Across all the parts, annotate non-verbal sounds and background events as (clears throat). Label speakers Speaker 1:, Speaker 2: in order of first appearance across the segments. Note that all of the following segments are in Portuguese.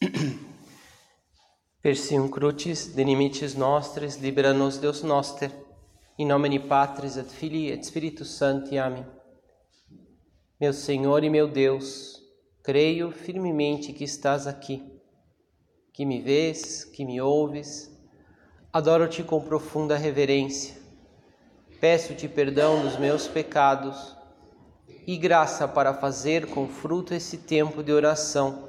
Speaker 1: (clears throat) Persium crucis, de limites nostres, libera nos Deus noster, in nomine Patris et Filii et Spiritus Sancti. Amém. Meu Senhor e meu Deus, creio firmemente que estás aqui, que me vês, que me ouves. Adoro-te com profunda reverência. Peço-te perdão dos meus pecados e graça para fazer com fruto esse tempo de oração.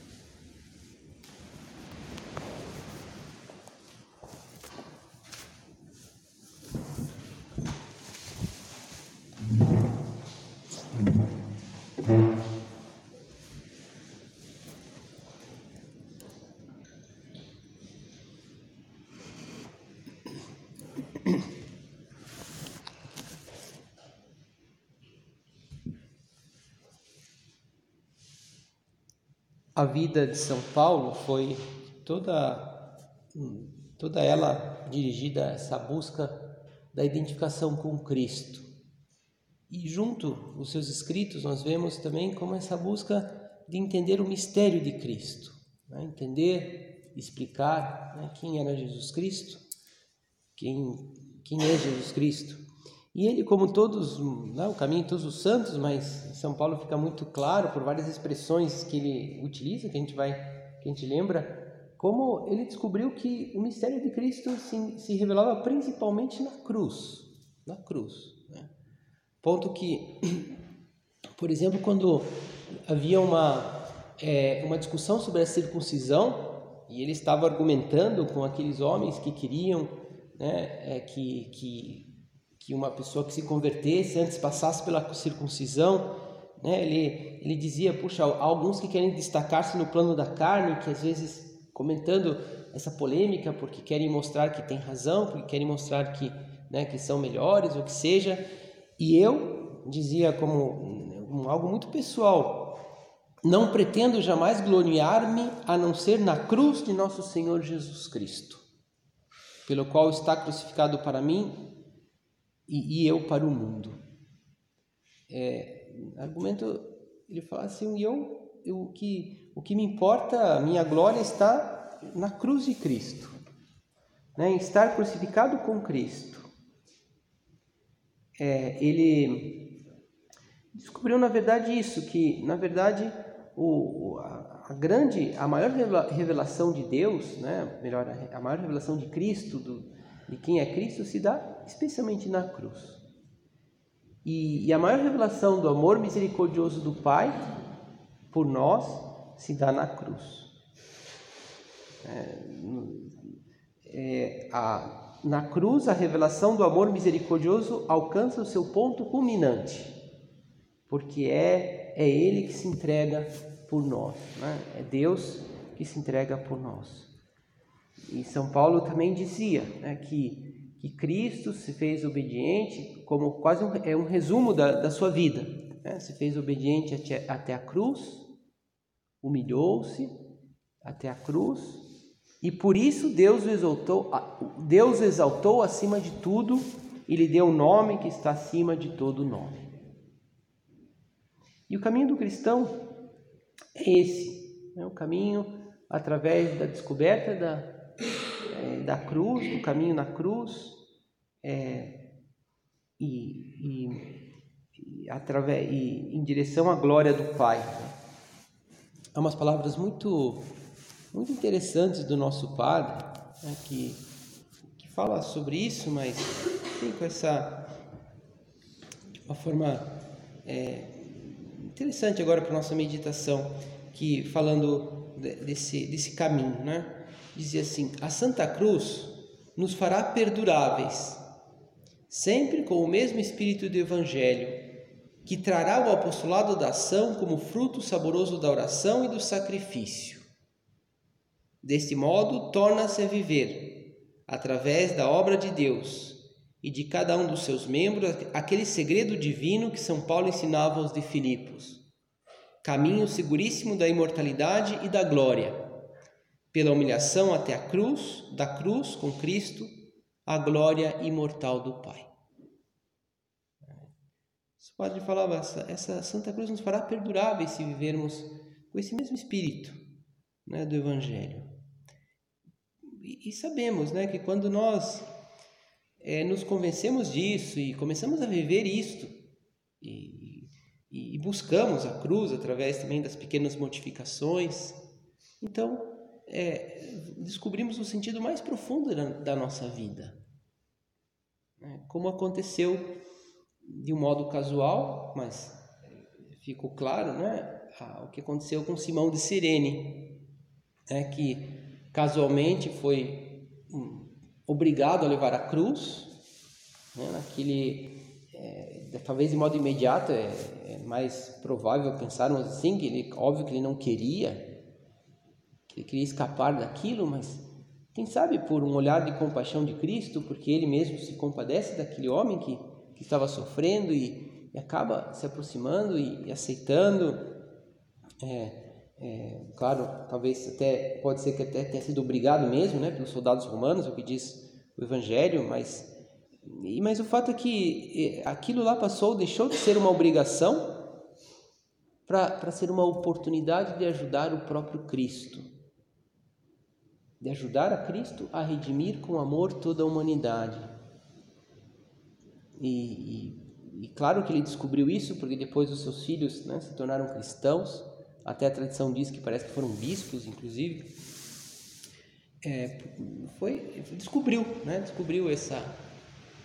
Speaker 1: A vida de São Paulo foi toda toda ela dirigida a essa busca da identificação com Cristo. E junto os seus escritos nós vemos também como essa busca de entender o mistério de Cristo, né? entender, explicar né? quem era Jesus Cristo, quem quem é Jesus Cristo. E ele, como todos, né, o caminho todos os santos, mas São Paulo fica muito claro por várias expressões que ele utiliza, que a gente vai, que a gente lembra, como ele descobriu que o mistério de Cristo se, se revelava principalmente na cruz, na cruz. Né? Ponto que, (clears throat) por exemplo, quando havia uma é, uma discussão sobre a circuncisão e ele estava argumentando com aqueles homens que queriam né, é, que, que que uma pessoa que se convertesse antes passasse pela circuncisão, né? Ele ele dizia, puxa, há alguns que querem destacar-se no plano da carne, que às vezes comentando essa polêmica porque querem mostrar que tem razão, porque querem mostrar que, né, que são melhores, ou que seja. E eu dizia como um, algo muito pessoal, não pretendo jamais gloriar-me a não ser na cruz de nosso Senhor Jesus Cristo, pelo qual está crucificado para mim e, e eu para o mundo. É, argumento, ele fala assim, e eu, eu, o, que, o que me importa, a minha glória está na cruz de Cristo, né, em estar crucificado com Cristo. É, ele descobriu na verdade isso, que na verdade o, a, a, grande, a maior revelação de Deus, né, melhor, a maior revelação de Cristo, do, de quem é Cristo, se dá especialmente na cruz. E, e a maior revelação do amor misericordioso do Pai por nós se dá na cruz. É, é, a, na cruz, a revelação do amor misericordioso alcança o seu ponto culminante, porque é, é Ele que se entrega por nós, né? é Deus que se entrega por nós. E São Paulo também dizia né, que que Cristo se fez obediente, como quase um, é um resumo da, da sua vida. Né? Se fez obediente até, até a cruz, humilhou-se até a cruz, e por isso Deus o exaltou, Deus exaltou acima de tudo e lhe deu um nome que está acima de todo nome. E o caminho do cristão é esse, é o caminho através da descoberta da, é, da cruz, do caminho na cruz, é, e, e, e, através, e em direção à glória do Pai. Há umas palavras muito, muito interessantes do nosso Padre, né, que, que fala sobre isso, mas tem com essa uma forma é, interessante agora para nossa meditação, que falando desse, desse caminho, né? Dizia assim: a Santa Cruz nos fará perduráveis, sempre com o mesmo espírito do Evangelho, que trará o apostolado da ação como fruto saboroso da oração e do sacrifício. Deste modo, torna-se a viver, através da obra de Deus e de cada um dos seus membros, aquele segredo divino que São Paulo ensinava aos de Filipos, caminho seguríssimo da imortalidade e da glória pela humilhação até a cruz, da cruz com Cristo, a glória imortal do Pai. O padre falava, essa, essa Santa Cruz nos fará perduráveis se vivermos com esse mesmo espírito né, do Evangelho. E, e sabemos né, que quando nós é, nos convencemos disso e começamos a viver isto, e, e, buscamos a cruz através também das pequenas mortificações, então é, descobrimos o sentido mais profundo da, da nossa vida. Né? Como aconteceu de um modo casual, mas ficou claro, né? o que aconteceu com Simão de Sirene, né? que casualmente foi hum, obrigado a levar a cruz, né? naquele, é, talvez de modo imediato, é, é, mais provável pensarmos assim, que ele, óbvio que ele não queria, que ele queria escapar daquilo, mas quem sabe por um olhar de compaixão de Cristo, porque ele mesmo se compadece daquele homem que, que estava sofrendo e, e acaba se aproximando e, e aceitando. É, é, claro, talvez até pode ser que até tenha sido obrigado mesmo, né, pelos soldados romanos, o que diz o Evangelho, mas mas o fato é que aquilo lá passou, deixou de ser uma obrigação para ser uma oportunidade de ajudar o próprio Cristo, de ajudar a Cristo a redimir com amor toda a humanidade. E, e, e claro que ele descobriu isso porque depois os seus filhos né, se tornaram cristãos até a tradição diz que parece que foram bispos, inclusive, é, foi, descobriu, né? Descobriu essa.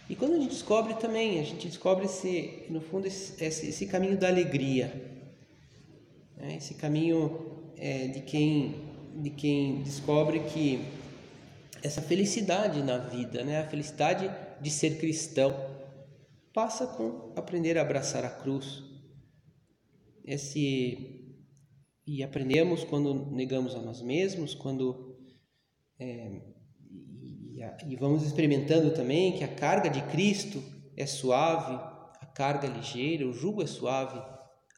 Speaker 1: E quando a gente descobre também, a gente descobre esse, no fundo, esse, esse caminho da alegria, né? esse caminho é, de quem, de quem descobre que essa felicidade na vida, né? A felicidade de ser cristão passa com aprender a abraçar a cruz. Esse e aprendemos quando negamos a nós mesmos, quando é, e, e, vamos experimentando também que a carga de Cristo é suave, a carga é ligeira, o jugo é suave,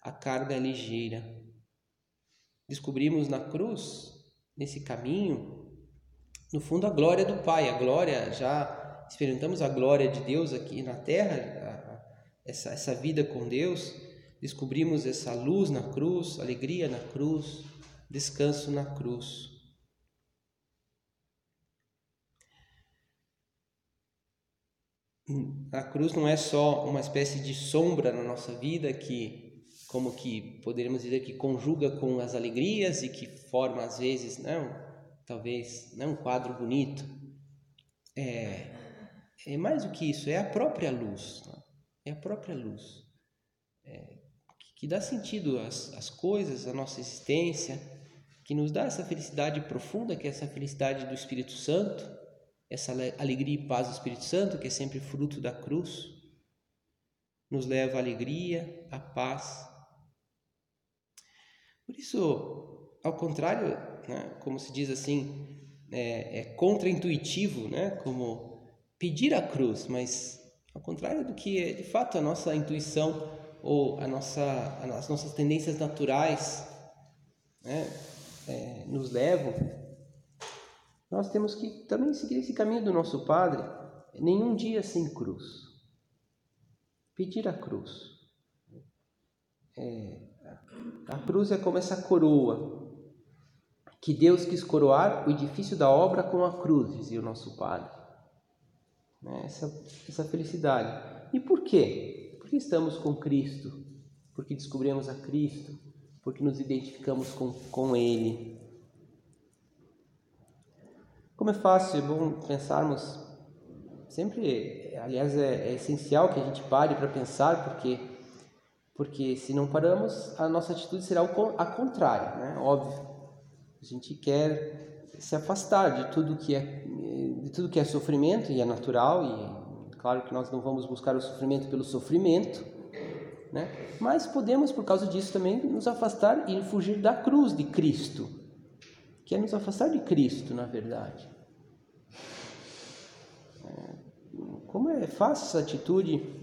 Speaker 1: a carga é ligeira. Descobrimos na cruz, nesse caminho, no fundo a glória do Pai, a glória já experimentamos a glória de Deus aqui na terra, a, essa, essa vida com Deus descobrimos essa luz na cruz, alegria na cruz, descanso na cruz. A cruz não é só uma espécie de sombra na nossa vida que, como que poderíamos dizer que conjuga com as alegrias e que forma às vezes, não, talvez, não um quadro bonito. É, é mais do que isso, é a própria luz, né? é a própria luz. É, que dá sentido às, às coisas, à nossa existência, que nos dá essa felicidade profunda, que é essa felicidade do Espírito Santo, essa alegria e paz do Espírito Santo, que é sempre fruto da cruz, nos leva à alegria, à paz. Por isso, ao contrário, né, como se diz assim, é, é contraintuitivo, né, como pedir a cruz, mas ao contrário do que é de fato a nossa intuição ou a nossa, as nossas tendências naturais né, é, nos levam, nós temos que também seguir esse caminho do nosso Padre, nenhum dia sem cruz. Pedir a cruz. É, a cruz é como essa coroa que Deus quis coroar o edifício da obra com a cruz, dizia o nosso Padre. Né, essa, essa felicidade. E por quê? Porque estamos com Cristo, porque descobrimos a Cristo, porque nos identificamos com, com Ele. Como é fácil, é bom pensarmos sempre, aliás, é, é essencial que a gente pare para pensar, porque porque se não paramos, a nossa atitude será a contrária, né? Óbvio. A gente quer se afastar de tudo que é de tudo que é sofrimento e é natural e Claro que nós não vamos buscar o sofrimento pelo sofrimento, né? mas podemos, por causa disso, também nos afastar e fugir da cruz de Cristo, que é nos afastar de Cristo, na verdade. É, como é fácil essa atitude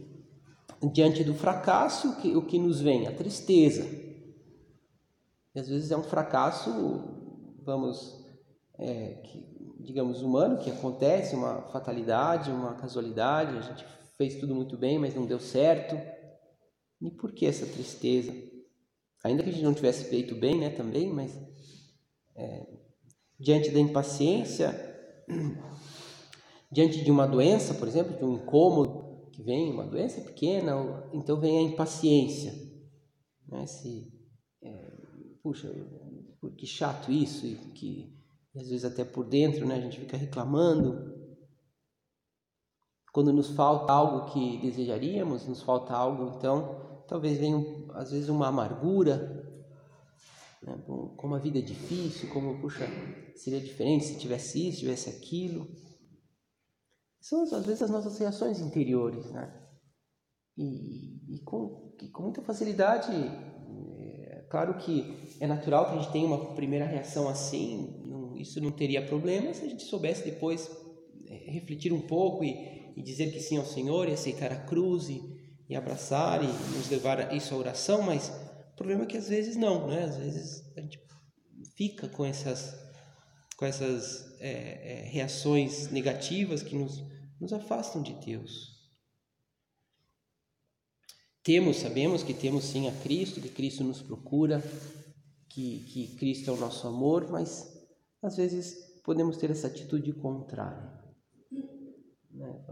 Speaker 1: diante do fracasso, o que, o que nos vem? A tristeza. E às vezes é um fracasso, vamos, é, que digamos, humano que acontece, uma fatalidade, uma casualidade, a gente fez tudo muito bem, mas não deu certo. E por que essa tristeza? Ainda que a gente não tivesse feito bem, né, também, mas é, diante da impaciência, (clears throat) diante de uma doença, por exemplo, de um incômodo vem, uma doença pequena, então vem a impaciência. Né? Se, é, puxa, que chato isso, e que às vezes até por dentro né, a gente fica reclamando. Quando nos falta algo que desejaríamos, nos falta algo, então talvez venha às vezes uma amargura, né? como a vida é difícil, como, puxa, seria diferente se tivesse isso, tivesse aquilo. São às vezes as nossas reações interiores, né? E, e, com, e com muita facilidade, é, claro que é natural que a gente tenha uma primeira reação assim, não, isso não teria problema se a gente soubesse depois é, refletir um pouco e, e dizer que sim ao Senhor e aceitar a cruz e, e abraçar e nos levar isso à oração, mas o problema é que às vezes não, né? Às vezes a gente fica com essas, com essas é, é, reações negativas que nos, nos afastam de Deus. Temos, sabemos que temos sim a Cristo, que Cristo nos procura, que, que Cristo é o nosso amor, mas às vezes podemos ter essa atitude contrária. Né?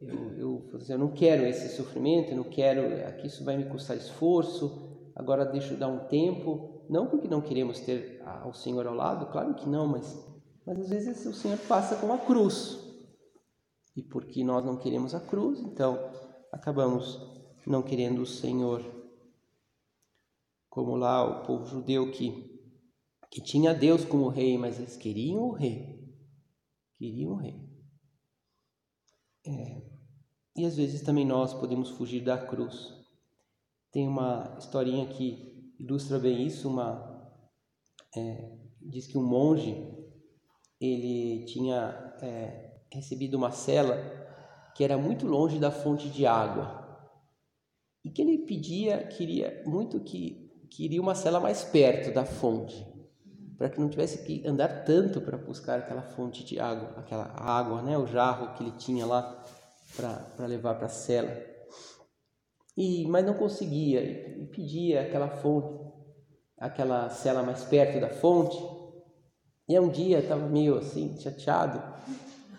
Speaker 1: Eu, eu, eu não quero esse sofrimento, eu não quero, aqui isso vai me custar esforço, agora deixo dar um tempo, não porque não queremos ter o Senhor ao lado, claro que não, mas, mas às vezes o Senhor passa com a cruz, e porque nós não queremos a cruz, então acabamos não querendo o Senhor. Como lá o povo judeu que, que tinha Deus como rei, mas eles queriam o rei, queriam o rei. É, e às vezes também nós podemos fugir da cruz. Tem uma historinha que ilustra bem isso. Uma é, diz que um monge ele tinha é, recebido uma cela que era muito longe da fonte de água e que ele pedia, queria muito que queria uma cela mais perto da fonte para que não tivesse que andar tanto para buscar aquela fonte de água, aquela água, né, o jarro que ele tinha lá para levar para a cela. E, mas não conseguia, e pedia aquela fonte, aquela cela mais perto da fonte. E um dia estava meio assim, chateado,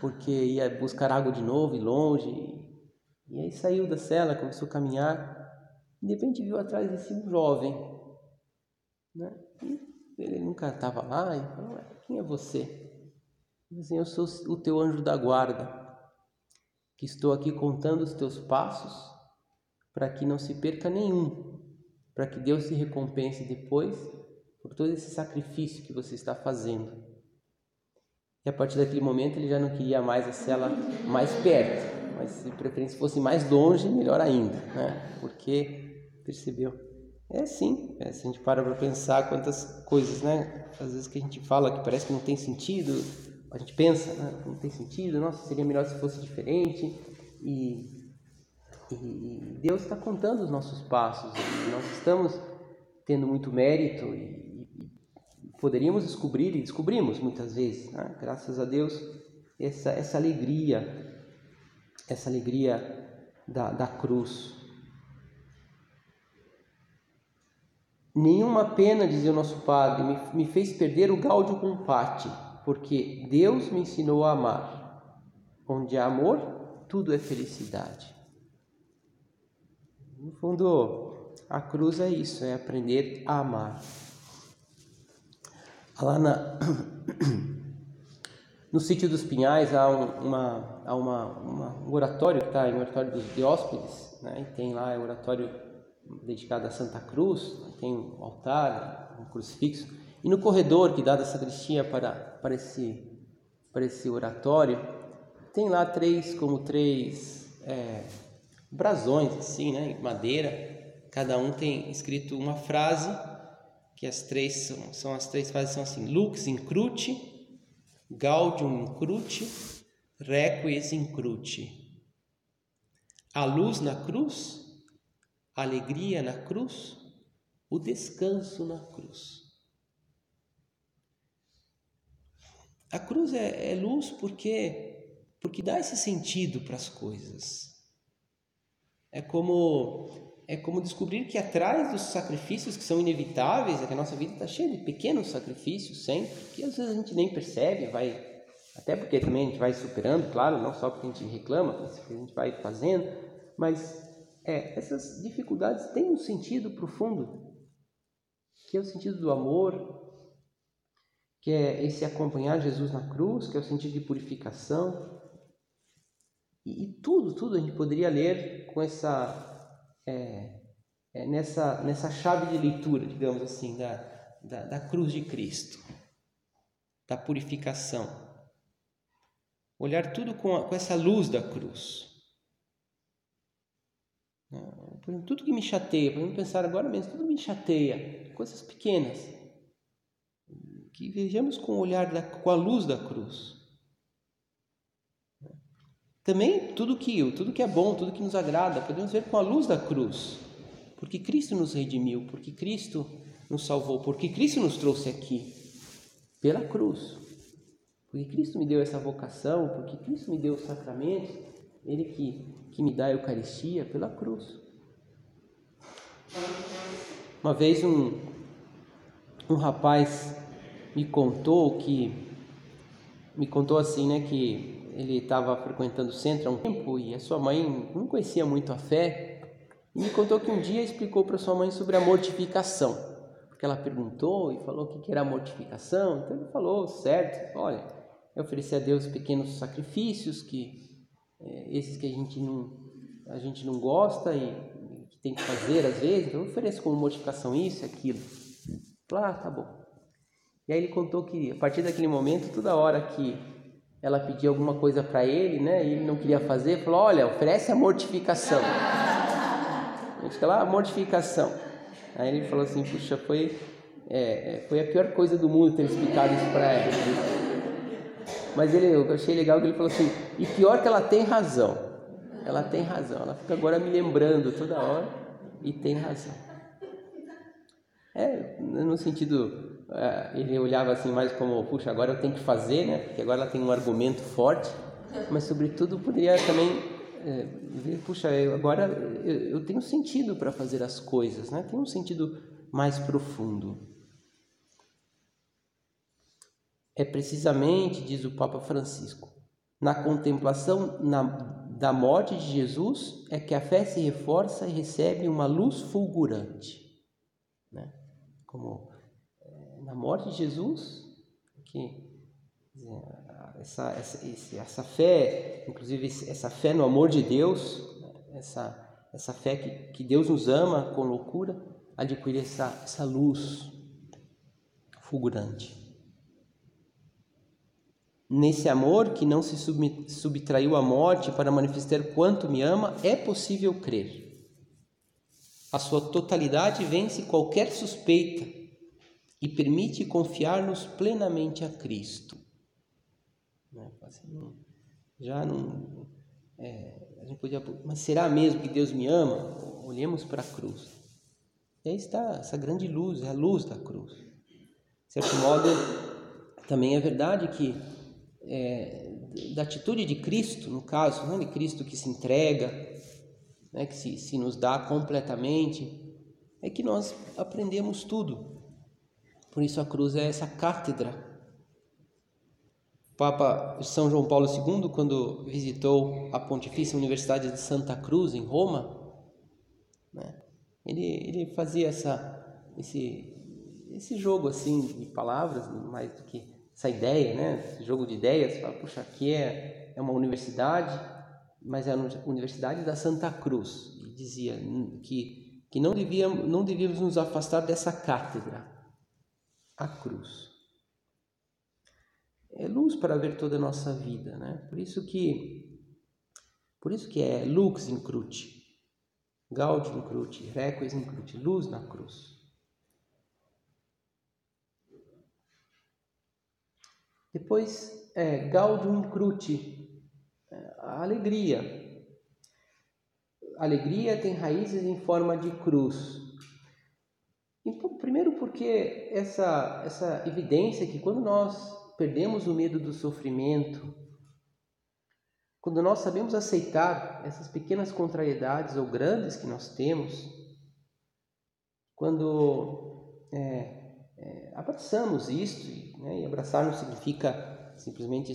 Speaker 1: porque ia buscar água de novo e longe. E aí saiu da cela, começou a caminhar. E de repente viu atrás de si um jovem. Né? E ele nunca estava lá e falou: Quem é você? Ele disse, Eu sou o teu anjo da guarda que estou aqui contando os teus passos para que não se perca nenhum, para que Deus se recompense depois por todo esse sacrifício que você está fazendo. E a partir daquele momento ele já não queria mais a cela mais perto, mas se preferência fosse mais longe, melhor ainda, né? Porque percebeu. É sim, é, se a gente para para pensar quantas coisas, né? Às vezes que a gente fala que parece que não tem sentido, a gente pensa, né? não tem sentido, nossa, seria melhor se fosse diferente. E, e Deus está contando os nossos passos. nós estamos tendo muito mérito e, poderíamos descobrir, e descobrimos muitas vezes, né? graças a Deus, essa, essa alegria, essa alegria da, da cruz. Nenhuma pena, dizia o nosso padre, me, me fez perder o gáudio com pate porque Deus me ensinou a amar. Onde há amor, tudo é felicidade. No fundo, a cruz é isso, é aprender a amar. Lá na, (coughs) no sítio dos Pinhais há, um, uma, há uma, uma, um oratório que está em oratório dos Dióspedes, né? tem lá o é um oratório dedicado a Santa Cruz, tem um altar, um crucifixo. E no corredor que dá da sacristia para, para, esse, para esse oratório, tem lá três, como três é, brasões, assim, né, madeira. Cada um tem escrito uma frase, que as três são, são as três frases são assim: Lux incruti, Gaudium incruti, Requies incruti. A luz na cruz, a alegria na cruz, o descanso na cruz. A cruz é, é luz porque porque dá esse sentido para as coisas. É como é como descobrir que atrás dos sacrifícios que são inevitáveis, é que a nossa vida está cheia de pequenos sacrifícios sempre, que às vezes a gente nem percebe, vai até porque também a gente vai superando, claro, não só porque a gente reclama, porque a gente vai fazendo, mas é, essas dificuldades têm um sentido profundo, que é o sentido do amor, que é esse acompanhar Jesus na cruz, que é o sentido de purificação. E, e tudo, tudo a gente poderia ler com essa, é, é, nessa, nessa chave de leitura, digamos assim, da, da, da cruz de Cristo, da purificação. Olhar tudo com, a, com essa luz da cruz. Por exemplo, tudo que me chateia, podemos pensar agora mesmo, tudo me chateia, coisas pequenas. Que vejamos com o olhar, da, com a luz da cruz. Também tudo que, tudo que é bom, tudo que nos agrada, podemos ver com a luz da cruz. Porque Cristo nos redimiu, porque Cristo nos salvou, porque Cristo nos trouxe aqui pela cruz. Porque Cristo me deu essa vocação, porque Cristo me deu os sacramentos, Ele que, que me dá a Eucaristia pela cruz. Uma vez um, um rapaz me contou que me contou assim, né, que ele estava frequentando o centro há um tempo e a sua mãe não conhecia muito a fé e me contou que um dia explicou para sua mãe sobre a mortificação, porque ela perguntou e falou o que era mortificação, então ele falou certo, olha, é oferecer a Deus pequenos sacrifícios, que é, esses que a gente não, a gente não gosta e que tem que fazer às vezes, então eu ofereço como modificação isso, aquilo. Falei, ah, tá bom. E aí ele contou que a partir daquele momento, toda hora que ela pedia alguma coisa para ele, né, e ele não queria fazer, falou, olha, oferece a mortificação. A (laughs) gente lá, mortificação. Aí ele falou assim, puxa, foi, é, é, foi a pior coisa do mundo ter explicado isso para ela. Mas ele, eu achei legal que ele falou assim, e pior que ela tem razão. Ela tem razão. Ela fica agora me lembrando toda hora e tem razão. É, no sentido, ele olhava assim mais como, puxa, agora eu tenho que fazer, né? Porque agora ela tem um argumento forte, (laughs) mas sobretudo poderia também é, ver, puxa, eu, agora eu, eu tenho sentido para fazer as coisas, né? Tem um sentido mais profundo. É precisamente, diz o Papa Francisco, na contemplação na, da morte de Jesus é que a fé se reforça e recebe uma luz fulgurante. Né? Como é, na morte de Jesus, que essa, essa, essa fé, inclusive essa fé no amor de Deus, essa, essa fé que, que Deus nos ama com loucura, adquire essa, essa luz fulgurante. Nesse amor que não se subtraiu à morte para manifestar quanto me ama, é possível crer. A sua totalidade vence qualquer suspeita e permite confiar-nos plenamente a Cristo. Né? Assim, já não. É, a gente podia, mas será mesmo que Deus me ama? Olhemos para a cruz. E aí está essa grande luz, é a luz da cruz. De certo modo, também é verdade que é, da atitude de Cristo, no caso, não de Cristo que se entrega, né, que se, se nos dá completamente, é que nós aprendemos tudo. Por isso a cruz é essa cátedra. O Papa São João Paulo II, quando visitou a Pontifícia Universidade de Santa Cruz, em Roma, né, ele, ele fazia essa, esse, esse jogo assim de palavras, mais do que essa ideia, né? Esse jogo de ideias, fala, puxa, aqui é, é uma universidade, mas é a Universidade da Santa Cruz. E dizia que, que não, não devíamos nos afastar dessa cátedra, a cruz. É luz para ver toda a nossa vida, né? Por isso que por isso que é lux in cruce, gaudium cruce, requiem in luz na cruz. Depois, é, Gaudium Cruci, é, alegria. Alegria tem raízes em forma de cruz. Primeiro porque essa, essa evidência que quando nós perdemos o medo do sofrimento, quando nós sabemos aceitar essas pequenas contrariedades ou grandes que nós temos, quando é, é, abraçamos isto, né, e abraçar não significa simplesmente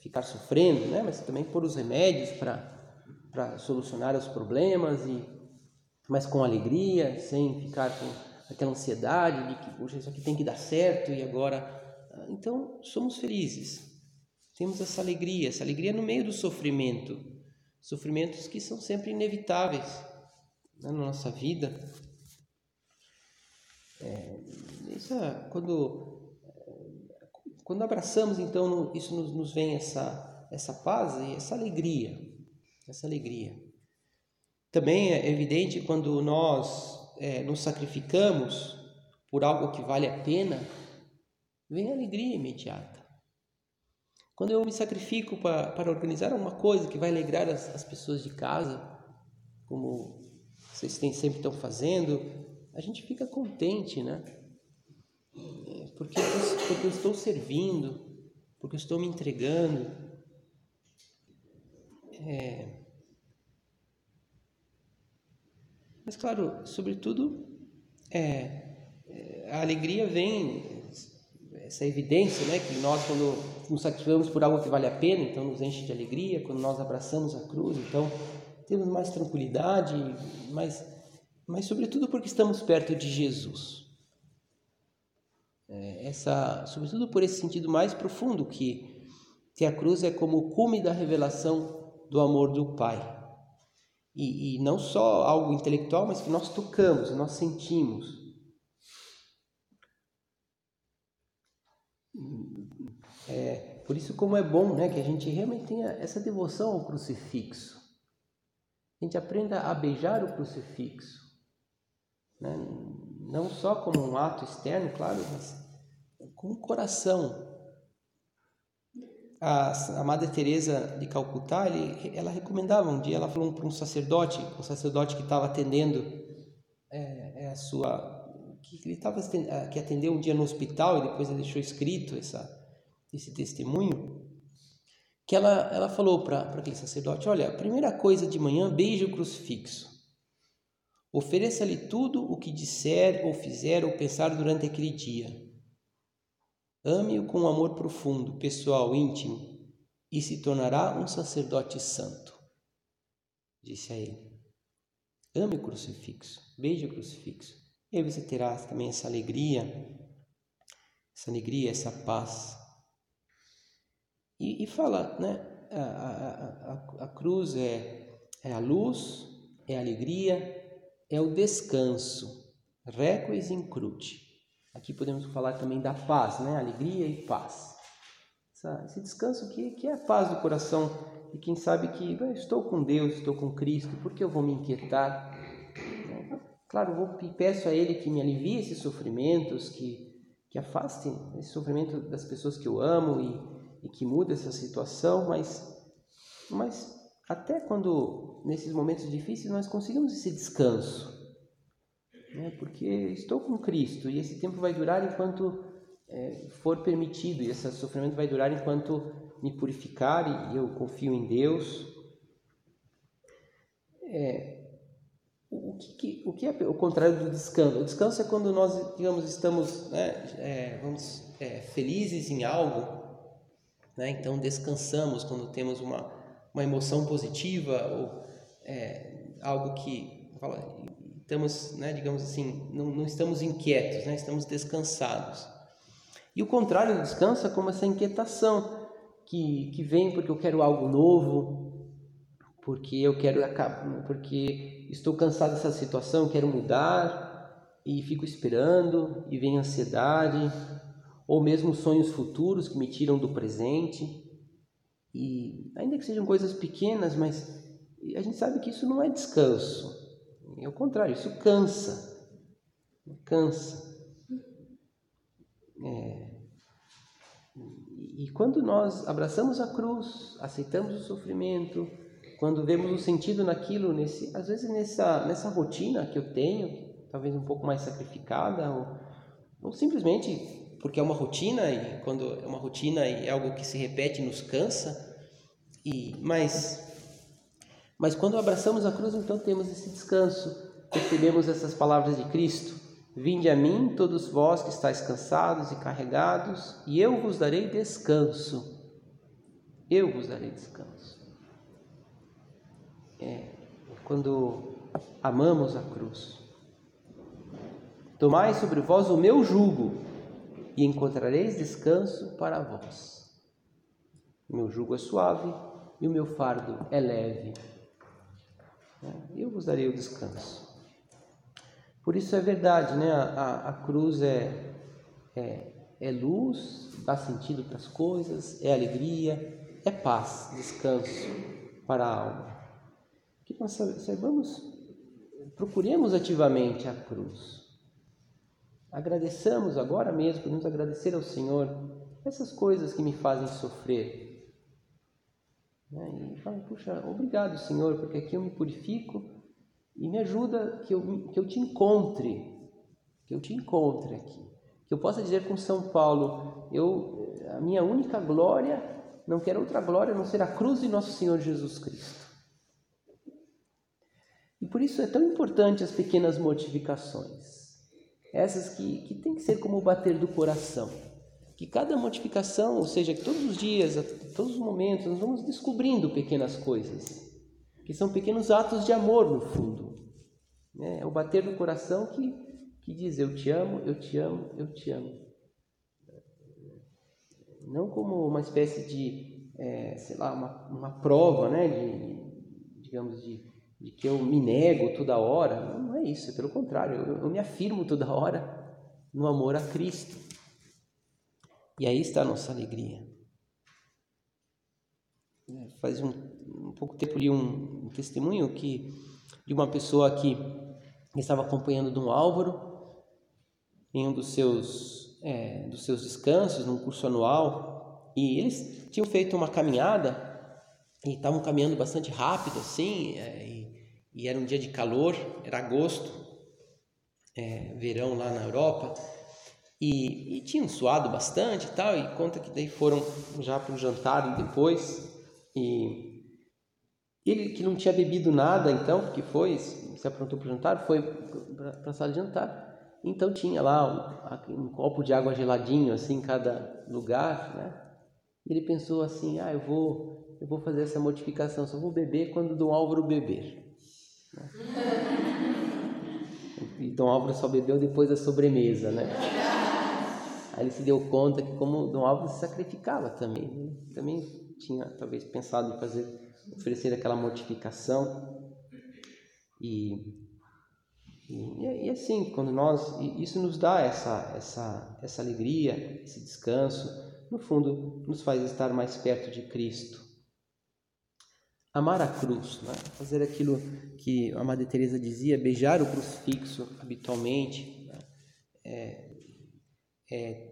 Speaker 1: ficar sofrendo, né, mas também pôr os remédios para solucionar os problemas, e, mas com alegria, sem ficar com aquela ansiedade de que Puxa, isso aqui tem que dar certo e agora. Ah, então, somos felizes. Temos essa alegria, essa alegria no meio do sofrimento. Sofrimentos que são sempre inevitáveis né, na nossa vida. É, isso, é quando, quando abraçamos, então, isso nos, nos vem essa, essa paz e essa alegria. Essa alegria. Também é evidente quando nós é, nos sacrificamos por algo que vale a pena, vem a alegria imediata. Quando eu me sacrifico para, organizar uma coisa que vai alegrar as, as pessoas de casa, como vocês têm, sempre estão fazendo, a gente fica contente, né? Porque, porque eu estou servindo, porque eu estou me entregando. É, Mas, claro, sobretudo, é, é, a alegria vem, essa evidência, né, que nós, quando nos sacrificamos por algo que vale a pena, então nos enche de alegria, quando nós abraçamos a cruz, então temos mais tranquilidade, mas, mas sobretudo porque estamos perto de Jesus. É, essa, sobretudo por esse sentido mais profundo que, que a cruz é como o cume da revelação do amor do Pai. E, e não só algo intelectual, mas que nós tocamos, nós sentimos. É, por isso como é bom né, que a gente realmente tenha essa devoção ao crucifixo. A gente aprenda a beijar o crucifixo. Né? Não só como um ato externo, claro, mas com o coração a, Madre Teresa de Calcutá, ele, ela recomendava um dia, ela falou para um sacerdote, um sacerdote que estava atendendo é, é, a sua que ele estava que atendeu um dia no hospital e depois ele deixou escrito essa esse testemunho que ela ela falou para aquele sacerdote, olha, primeira coisa de manhã, beije o crucifixo. Ofereça-lhe tudo o que disser ou fizer ou pensar durante aquele dia Ame-o com um amor profundo, pessoal, íntimo, e se tornará um sacerdote santo. Disse a ele. Ame o crucifixo, beije o crucifixo. E aí você terá também essa alegria, essa alegria, essa paz. E, e fala, né? A, a, a, a cruz é, é a luz, é a alegria, é o descanso. Requies in cruce. Aqui podemos falar também da paz, né? Alegria e paz. esse descanso que, que é a paz do coração e quem sabe que estou com Deus, estou com Cristo, por que eu vou me inquietar? Claro, vou peço a Ele que me alivie esses sofrimentos, que, que afaste esse sofrimento das pessoas que eu amo e, e que mude essa situação, mas, mas até quando nesses momentos difíceis nós conseguimos esse descanso, né? porque estou com Cristo e esse tempo vai durar enquanto é, for permitido, e esse sofrimento vai durar enquanto me purificar e eu confio em Deus. É, o, que, o que é o contrário do descanso? O descanso é quando nós, digamos, estamos né, é, vamos, é, felizes em algo, né? então descansamos quando temos uma, uma emoção positiva ou é, algo que fala, estamos, né, digamos assim, não, não estamos inquietos, né, estamos descansados. E o contrário do descanso é como essa inquietação que, que vem porque eu quero algo novo, porque eu quero porque estou cansado dessa situação, quero mudar e fico esperando e vem ansiedade ou mesmo sonhos futuros que me tiram do presente. E ainda que sejam coisas pequenas, mas a gente sabe que isso não é descanso. É o contrário, isso cansa. Cansa. É. E quando nós abraçamos a cruz, aceitamos o sofrimento, quando vemos o sentido naquilo, nesse, às vezes nessa, nessa rotina que eu tenho, talvez um pouco mais sacrificada, ou, ou simplesmente porque é uma rotina e quando é uma rotina e é algo que se repete nos cansa. E mas mas quando abraçamos a cruz, então temos esse descanso, recebemos essas palavras de Cristo: Vinde a mim, todos vós que estáis cansados e carregados, e eu vos darei descanso. Eu vos darei descanso. É, quando amamos a cruz. Tomai sobre vós o meu jugo e encontrareis descanso para vós. O meu jugo é suave e o meu fardo é leve. É, eu vos darei o descanso. Por isso é verdade, né? A, a, cruz é, é, é luz, dá sentido para as coisas, é alegria, é paz, descanso para a alma. Que nós saibamos, procuremos ativamente a cruz. Agradeçamos agora mesmo, podemos agradecer ao Senhor essas coisas que me fazem sofrer. Né? E fala, puxa, obrigado, Senhor, porque aqui eu me purifico e me ajuda que eu, que eu te encontre, que eu te encontre aqui. Que eu possa dizer com São Paulo, eu, a minha única glória, não quero outra glória a não ser a cruz de nosso Senhor Jesus Cristo. E por isso é tão importante as pequenas mortificações essas que, que tem que ser como o bater do coração. Que cada modificação, ou seja, que todos os dias, a todos os momentos, nós vamos descobrindo pequenas coisas, que são pequenos atos de amor no fundo. Né? É o bater do coração que, que diz: Eu te amo, eu te amo, eu te amo. Não como uma espécie de, é, sei lá, uma, uma prova, né? de, digamos, de de que eu me nego toda hora. Não é isso, é pelo contrário, eu, eu me afirmo toda hora no amor a Cristo. E aí está a nossa alegria. É, faz um, um pouco tempo li um, um, testemunho que de uma pessoa que estava acompanhando Dom Álvaro em um dos seus é, dos seus descansos num curso anual e eles tinham feito uma caminhada e estavam caminhando bastante rápido assim é, e e era um dia de calor, era agosto, é, verão lá na Europa, e, e tinham suado bastante e tal, e conta que daí foram já para o jantar depois, e ele que não tinha bebido nada então, que foi, se aprontou para o jantar, foi para a sala de jantar, então tinha lá um, um, copo de água geladinho assim em cada lugar, né? E ele pensou assim, ah, eu vou, eu vou fazer essa modificação, só vou beber quando Dom Álvaro beber. (laughs) E Dom Álvaro só bebeu depois da sobremesa, né? Aí ele se deu conta que como Dom Álvaro se sacrificava também, né? também tinha talvez pensado em fazer, oferecer aquela mortificação e e, e assim, quando nós isso nos dá essa essa essa alegria, esse descanso, no fundo nos faz estar mais perto de Cristo amar a cruz, né? fazer aquilo que a Madre Teresa dizia, beijar o crucifixo habitualmente, né? é, é,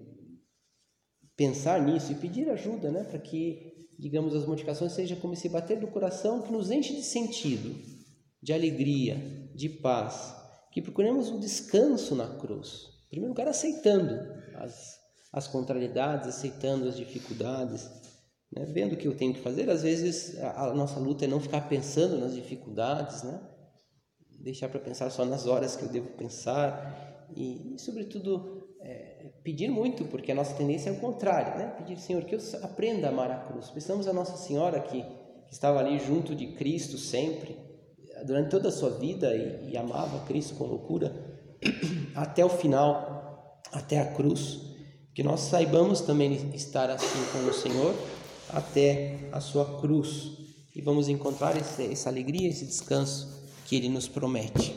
Speaker 1: pensar nisso e pedir ajuda, né? para que, digamos, as modificações sejam como esse bater do coração que nos enche de sentido, de alegria, de paz, que procuremos um descanso na cruz. Em primeiro lugar, aceitando as, as contrariedades, aceitando as dificuldades, né? Vendo o que eu tenho que fazer, às vezes a, a nossa luta é não ficar pensando nas dificuldades, né? deixar para pensar só nas horas que eu devo pensar e, e sobretudo, é, pedir muito, porque a nossa tendência é o contrário, né? Pedir, Senhor, que eu aprenda a amar a cruz. Pensamos a Nossa Senhora que, que estava ali junto de Cristo sempre, durante toda a sua vida e, e amava Cristo com loucura, (clears throat) até o final, até a cruz. Que nós saibamos também estar assim com o Senhor até a sua cruz e vamos encontrar esse, essa alegria, esse descanso que Ele nos promete.